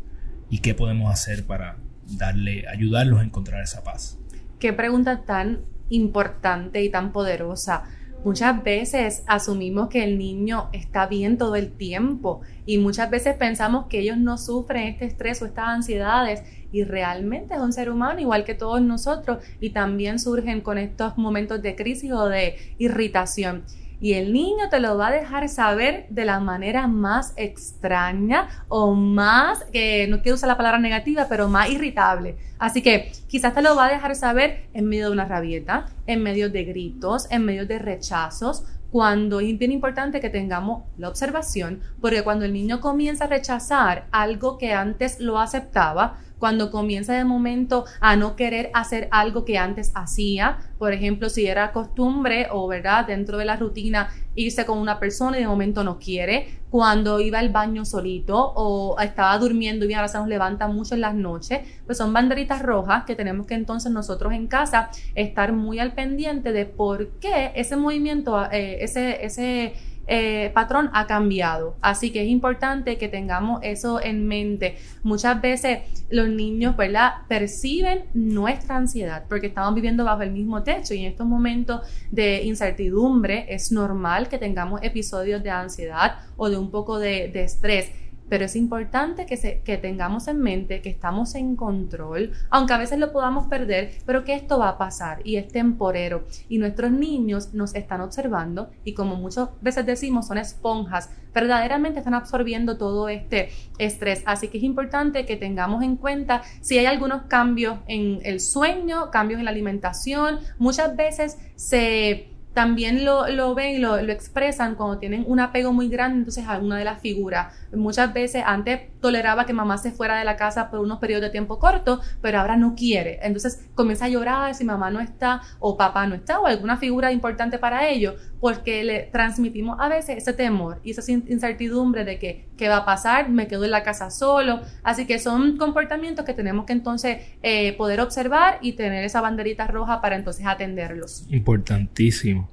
¿Y qué podemos hacer para darle, ayudarlos a encontrar esa paz? Qué pregunta tan importante y tan poderosa. Muchas veces asumimos que el niño está bien todo el tiempo y muchas veces pensamos que ellos no sufren este estrés o estas ansiedades y realmente es un ser humano igual que todos nosotros y también surgen con estos momentos de crisis o de irritación y el niño te lo va a dejar saber de la manera más extraña o más, que no quiero usar la palabra negativa, pero más irritable. Así que quizás te lo va a dejar saber en medio de una rabieta, en medio de gritos, en medio de rechazos, cuando es bien importante que tengamos la observación, porque cuando el niño comienza a rechazar algo que antes lo aceptaba, cuando comienza de momento a no querer hacer algo que antes hacía, por ejemplo, si era costumbre o verdad dentro de la rutina irse con una persona y de momento no quiere, cuando iba al baño solito o estaba durmiendo y ahora se nos levanta mucho en las noches, pues son banderitas rojas que tenemos que entonces nosotros en casa estar muy al pendiente de por qué ese movimiento, eh, ese, ese eh, patrón ha cambiado. Así que es importante que tengamos eso en mente. Muchas veces los niños, ¿verdad? Perciben nuestra ansiedad porque estamos viviendo bajo el mismo techo y en estos momentos de incertidumbre es normal que tengamos episodios de ansiedad o de un poco de, de estrés pero es importante que, se, que tengamos en mente que estamos en control, aunque a veces lo podamos perder, pero que esto va a pasar y es temporero. Y nuestros niños nos están observando y como muchas veces decimos, son esponjas, verdaderamente están absorbiendo todo este estrés. Así que es importante que tengamos en cuenta si hay algunos cambios en el sueño, cambios en la alimentación. Muchas veces se también lo, lo ven y lo, lo, expresan cuando tienen un apego muy grande entonces a de las figuras. Muchas veces antes toleraba que mamá se fuera de la casa por unos periodos de tiempo cortos, pero ahora no quiere. Entonces comienza a llorar si mamá no está o papá no está o alguna figura importante para ellos, porque le transmitimos a veces ese temor y esa incertidumbre de que qué va a pasar, me quedo en la casa solo. Así que son comportamientos que tenemos que entonces eh, poder observar y tener esa banderita roja para entonces atenderlos. Importantísimo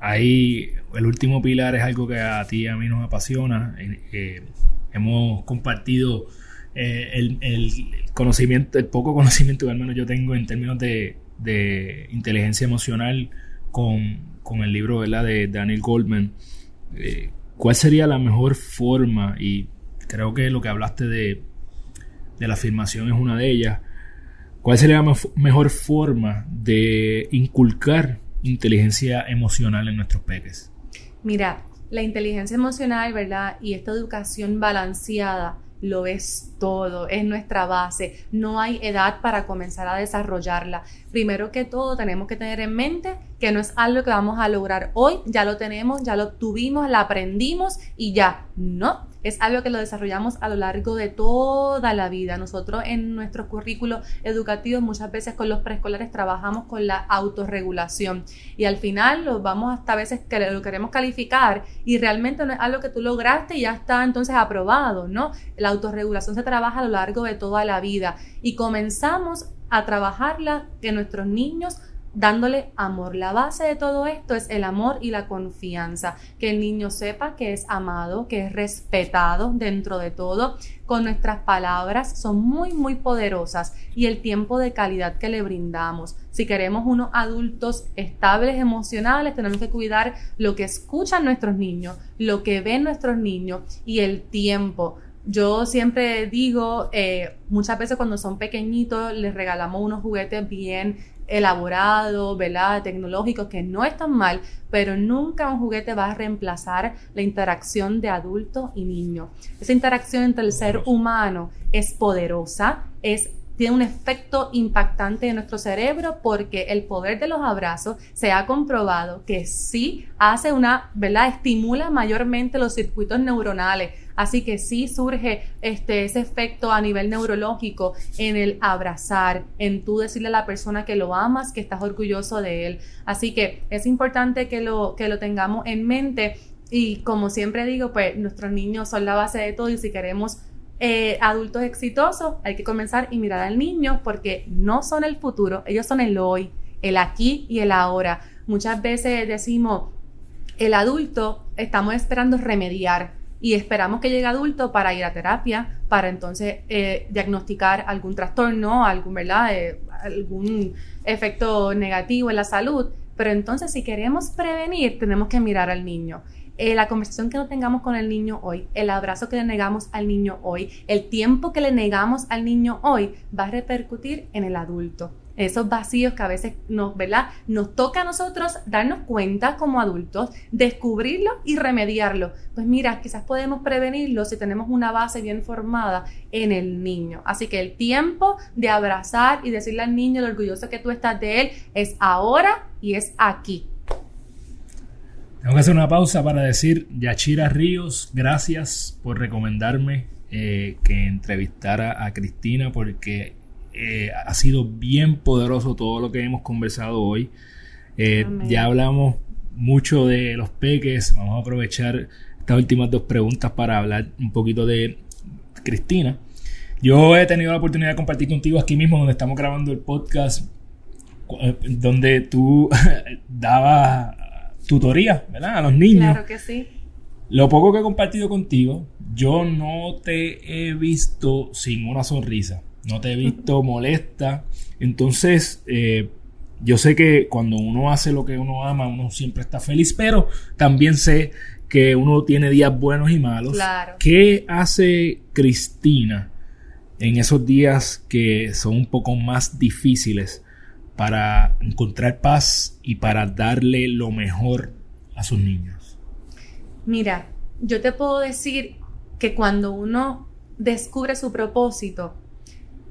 ahí el último pilar es algo que a ti y a mí nos apasiona. Eh, hemos compartido eh, el, conocimiento, el poco conocimiento que al menos yo tengo en términos de, inteligencia emocional con, el libro de Daniel Goldman. Eh, ¿Cuál sería la mejor forma? Y creo que lo que hablaste de, de la afirmación es una de ellas. ¿Cuál sería la mejor forma de inculcar inteligencia emocional en nuestros peques? Mira, la inteligencia emocional, ¿verdad? Y esta educación balanceada lo es todo, es nuestra base. No hay edad para comenzar a desarrollarla. Primero que todo, tenemos que tener en mente que no es algo que vamos a lograr hoy, ya lo tenemos, ya lo tuvimos, la aprendimos y ya. No, es algo que lo desarrollamos a lo largo de toda la vida. Nosotros en nuestros currículos educativos muchas veces con los preescolares trabajamos con la autorregulación y al final lo vamos hasta a veces que lo queremos calificar y realmente no es algo que tú lograste y ya está entonces aprobado, ¿no? La autorregulación se trabaja a lo largo de toda la vida y comenzamos a trabajarla que nuestros niños dándole amor. La base de todo esto es el amor y la confianza, que el niño sepa que es amado, que es respetado dentro de todo. Con nuestras palabras son muy, muy poderosas y el tiempo de calidad que le brindamos. Si queremos unos adultos estables emocionales, tenemos que cuidar lo que escuchan nuestros niños, lo que ven nuestros niños y el tiempo. Yo siempre digo, eh, muchas veces cuando son pequeñitos les regalamos unos juguetes bien elaborado, ¿verdad? Tecnológicos que no están mal, pero nunca un juguete va a reemplazar la interacción de adulto y niño. Esa interacción entre el ser humano es poderosa, es tiene un efecto impactante en nuestro cerebro porque el poder de los abrazos se ha comprobado que sí hace una, ¿verdad? Estimula mayormente los circuitos neuronales. Así que sí surge este, ese efecto a nivel neurológico en el abrazar, en tú decirle a la persona que lo amas, que estás orgulloso de él. Así que es importante que lo, que lo tengamos en mente. Y como siempre digo, pues nuestros niños son la base de todo y si queremos eh, adultos exitosos, hay que comenzar y mirar al niño porque no son el futuro, ellos son el hoy, el aquí y el ahora. Muchas veces decimos, el adulto estamos esperando remediar y esperamos que llegue adulto para ir a terapia, para entonces eh, diagnosticar algún trastorno, algún, ¿verdad? Eh, algún efecto negativo en la salud. Pero entonces si queremos prevenir, tenemos que mirar al niño. Eh, la conversación que no tengamos con el niño hoy, el abrazo que le negamos al niño hoy, el tiempo que le negamos al niño hoy, va a repercutir en el adulto. Esos vacíos que a veces nos, ¿verdad? Nos toca a nosotros darnos cuenta como adultos, descubrirlo y remediarlo. Pues mira, quizás podemos prevenirlo si tenemos una base bien formada en el niño. Así que el tiempo de abrazar y decirle al niño lo orgulloso que tú estás de él es ahora y es aquí. Tengo que hacer una pausa para decir, Yachira Ríos, gracias por recomendarme eh, que entrevistara a Cristina porque eh, ha sido bien poderoso todo lo que hemos conversado hoy. Eh, ya hablamos mucho de los peques, vamos a aprovechar estas últimas dos preguntas para hablar un poquito de Cristina. Yo he tenido la oportunidad de compartir contigo aquí mismo donde estamos grabando el podcast, donde tú dabas tutoría, ¿verdad? A los niños. Claro que sí. Lo poco que he compartido contigo, yo no te he visto sin una sonrisa, no te he visto molesta. Entonces, eh, yo sé que cuando uno hace lo que uno ama, uno siempre está feliz, pero también sé que uno tiene días buenos y malos. Claro. ¿Qué hace Cristina en esos días que son un poco más difíciles para encontrar paz y para darle lo mejor a sus niños? Mira, yo te puedo decir que cuando uno descubre su propósito,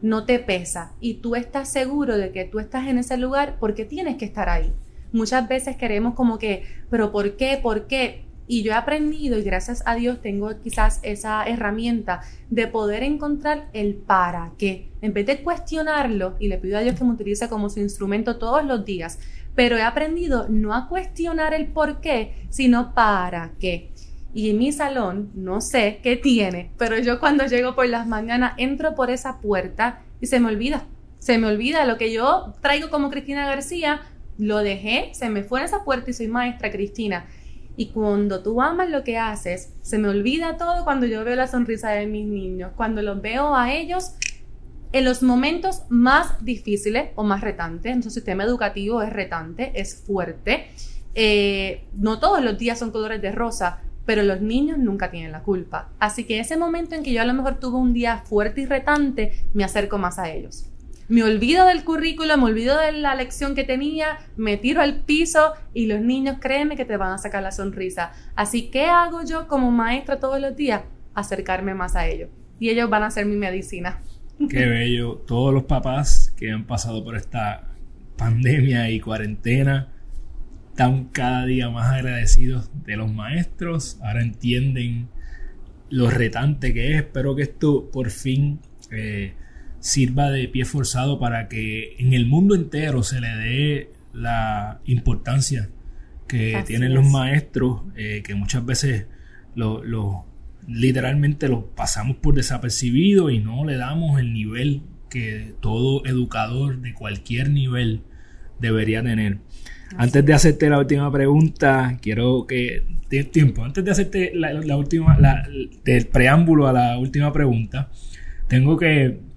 no te pesa y tú estás seguro de que tú estás en ese lugar porque tienes que estar ahí. Muchas veces queremos como que, pero ¿por qué? ¿Por qué? Y yo he aprendido y gracias a Dios tengo quizás esa herramienta de poder encontrar el para qué. En vez de cuestionarlo, y le pido a Dios que me utilice como su instrumento todos los días, pero he aprendido no a cuestionar el por qué, sino para qué. Y en mi salón, no sé qué tiene, pero yo cuando llego por las mañanas entro por esa puerta y se me olvida. Se me olvida lo que yo traigo como Cristina García, lo dejé, se me fue en esa puerta y soy maestra Cristina. Y cuando tú amas lo que haces, se me olvida todo cuando yo veo la sonrisa de mis niños, cuando los veo a ellos en los momentos más difíciles o más retantes. Nuestro sistema educativo es retante, es fuerte. Eh, no todos los días son colores de rosa, pero los niños nunca tienen la culpa. Así que ese momento en que yo a lo mejor tuve un día fuerte y retante, me acerco más a ellos me olvido del currículo, me olvido de la lección que tenía, me tiro al piso y los niños créeme que te van a sacar la sonrisa. Así que hago yo como maestra todos los días? Acercarme más a ellos. Y ellos van a ser mi medicina. Qué bello. Todos los papás que han pasado por esta pandemia y cuarentena están cada día más agradecidos de los maestros. Ahora entienden lo retante que es. Espero que esto por fin... Eh, sirva de pie forzado para que en el mundo entero se le dé la importancia que tienen los maestros, eh, que muchas veces lo, literalmente lo pasamos por desapercibido y no le damos el nivel que todo educador de cualquier nivel debería tener. Antes de hacerte la última pregunta, quiero que tiempo, antes de hacerte la, última, del preámbulo a la última pregunta, tengo que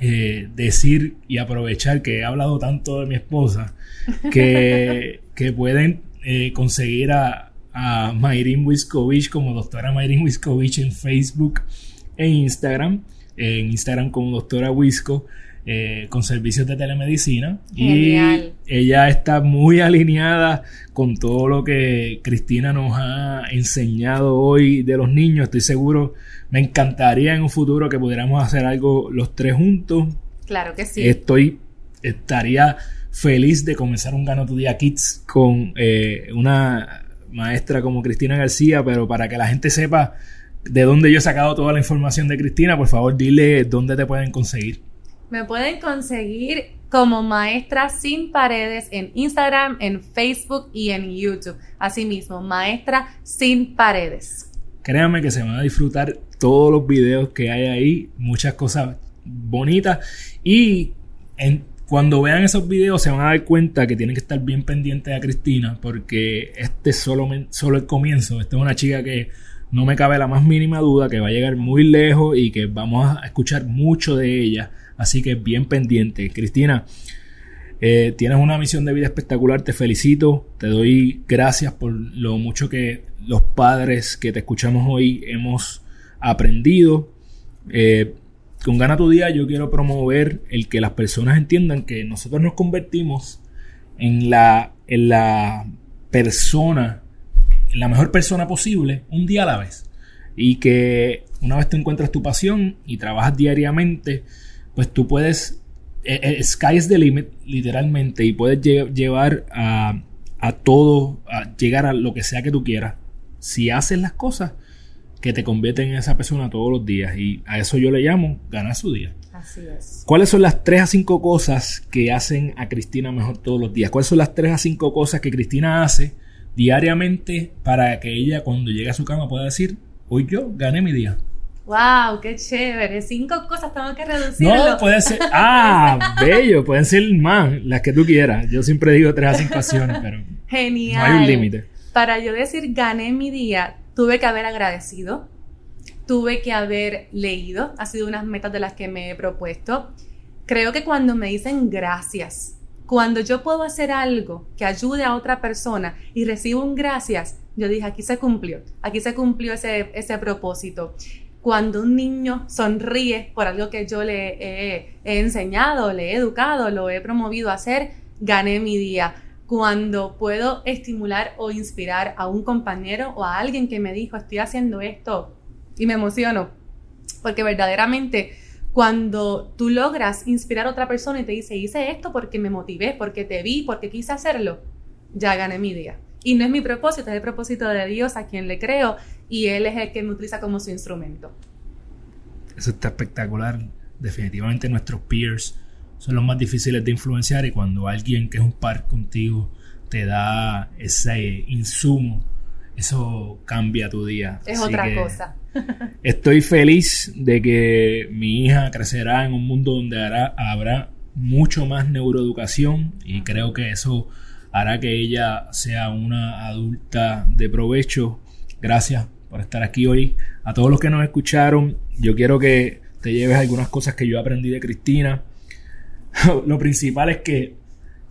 eh, decir y aprovechar que he hablado tanto de mi esposa que, que pueden eh, conseguir a, a Mayrin Wiskovich como doctora Mayrin Wiskovich en Facebook e Instagram. En Instagram como doctora Wisco. Eh, con servicios de telemedicina. Y ella está muy alineada con todo lo que Cristina nos ha enseñado hoy de los niños. Estoy seguro, me encantaría en un futuro que pudiéramos hacer algo los tres juntos. Claro que sí. Estoy, estaría feliz de comenzar un Gano tu Día Kids con eh, una maestra como Cristina García, pero para que la gente sepa de dónde yo he sacado toda la información de Cristina, por favor dile dónde te pueden conseguir. Me pueden conseguir como Maestra Sin Paredes en Instagram, en Facebook y en YouTube. Asimismo, Maestra Sin Paredes. Créanme que se van a disfrutar todos los videos que hay ahí, muchas cosas bonitas y cuando vean esos videos se van a dar cuenta que tienen que estar bien pendientes a Cristina porque este es solo, solo el comienzo. Esta es una chica que no me cabe la más mínima duda que va a llegar muy lejos y que vamos a escuchar mucho de ella Así que bien pendiente. Cristina, eh, tienes una misión de vida espectacular, te felicito, te doy gracias por lo mucho que los padres que te escuchamos hoy hemos aprendido. Eh, con Gana tu Día yo quiero promover el que las personas entiendan que nosotros nos convertimos en la, en la persona, en la mejor persona posible, un día a la vez. Y que una vez te encuentras tu pasión y trabajas diariamente, pues tú puedes, eh, eh, sky's the limit literalmente y puedes llevar a, a todo, a llegar a lo que sea que tú quieras. Si haces las cosas que te convierten en esa persona todos los días y a eso yo le llamo ganar su día. Así es. ¿Cuáles son las 3 a 5 cosas que hacen a Cristina mejor todos los días? ¿Cuáles son las 3 a 5 cosas que Cristina hace diariamente para que ella cuando llegue a su cama pueda decir, hoy yo gané mi día? ¡Wow! ¡Qué chévere! Cinco cosas tengo que reducirlo. No, puede ser. ¡Ah! bello, pueden ser más, las que tú quieras. Yo siempre digo tres a cinco acciones, pero. Genial. No hay un límite. Para yo decir gané mi día, tuve que haber agradecido, tuve que haber leído, ha sido unas metas de las que me he propuesto. Creo que cuando me dicen gracias, cuando yo puedo hacer algo que ayude a otra persona y recibo un gracias, yo dije, aquí se cumplió, aquí se cumplió ese, ese propósito cuando un niño sonríe por algo que yo le he, enseñado, le he educado, lo he promovido a hacer, gané mi día. Cuando puedo estimular o inspirar a un compañero o a alguien que me dijo, estoy haciendo esto y me emociono, porque verdaderamente cuando tú logras inspirar a otra persona y te dice, hice esto porque me motivé, porque te vi, porque quise hacerlo, ya gané mi día. Y no es mi propósito, es el propósito de Dios a quien le creo y Él es el que me utiliza como su instrumento. Eso está espectacular. Definitivamente nuestros peers son los más difíciles de influenciar y cuando alguien que es un par contigo te da ese insumo, eso cambia tu día. Es otra cosa. estoy feliz de que mi hija crecerá en un mundo donde habrá mucho más neuroeducación y creo que eso hará que ella sea una adulta de provecho. Gracias por estar aquí hoy. A todos los que nos escucharon, yo quiero que te lleves algunas cosas que yo aprendí de Cristina. Lo principal es que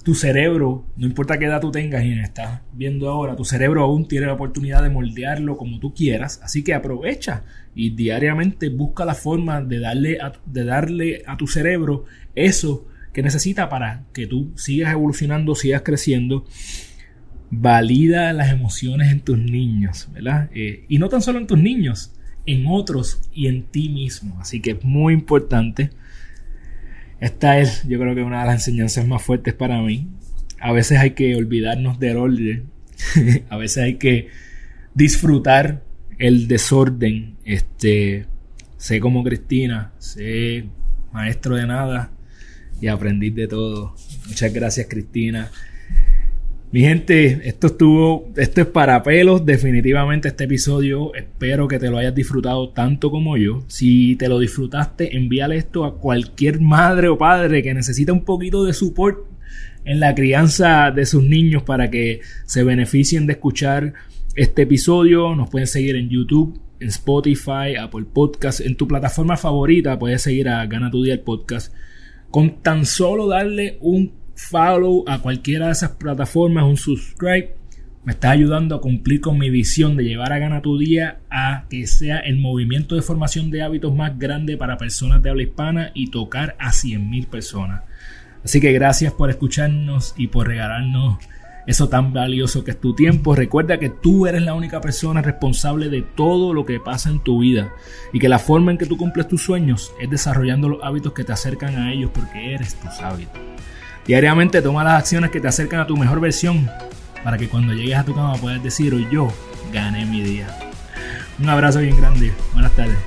tu cerebro, no importa qué edad tú tengas y estás viendo ahora, tu cerebro aún tiene la oportunidad de moldearlo como tú quieras, así que aprovecha y diariamente busca la forma de darle a, de darle a tu cerebro eso que necesita para que tú sigas evolucionando, sigas creciendo. Valida las emociones en tus niños, ¿verdad? Eh, y no tan solo en tus niños, en otros y en ti mismo. Así que es muy importante esta es, yo creo que una de las enseñanzas más fuertes para mí. A veces hay que olvidarnos del orden. a veces hay que disfrutar el desorden. Este, sé como Cristina, sé maestro de nada y aprendí de todo. Muchas gracias, Cristina. Mi gente, esto estuvo, esto es para pelos, definitivamente este episodio. Espero que te lo hayas disfrutado tanto como yo. Si te lo disfrutaste, envíale esto a cualquier madre o padre que necesita un poquito de support en la crianza de sus niños para que se beneficien de escuchar este episodio. Nos pueden seguir en YouTube, en Spotify, Apple Podcast, en tu plataforma favorita. Puedes seguir a Gana tu Día el podcast. Con tan solo darle un follow a cualquiera de esas plataformas, un subscribe, me está ayudando a cumplir con mi visión de llevar a Gana tu Día a que sea el movimiento de formación de hábitos más grande para personas de habla hispana y tocar a 100.000 personas. Así que gracias por escucharnos y por regalarnos eso tan valioso que es tu tiempo. Recuerda que tú eres la única persona responsable de todo lo que pasa en tu vida y que la forma en que tú cumples tus sueños es desarrollando los hábitos que te acercan a ellos porque eres tus hábitos. Diariamente toma las acciones que te acercan a tu mejor versión para que cuando llegues a tu cama puedas decir hoy yo gané mi día. Un abrazo bien grande. Buenas tardes.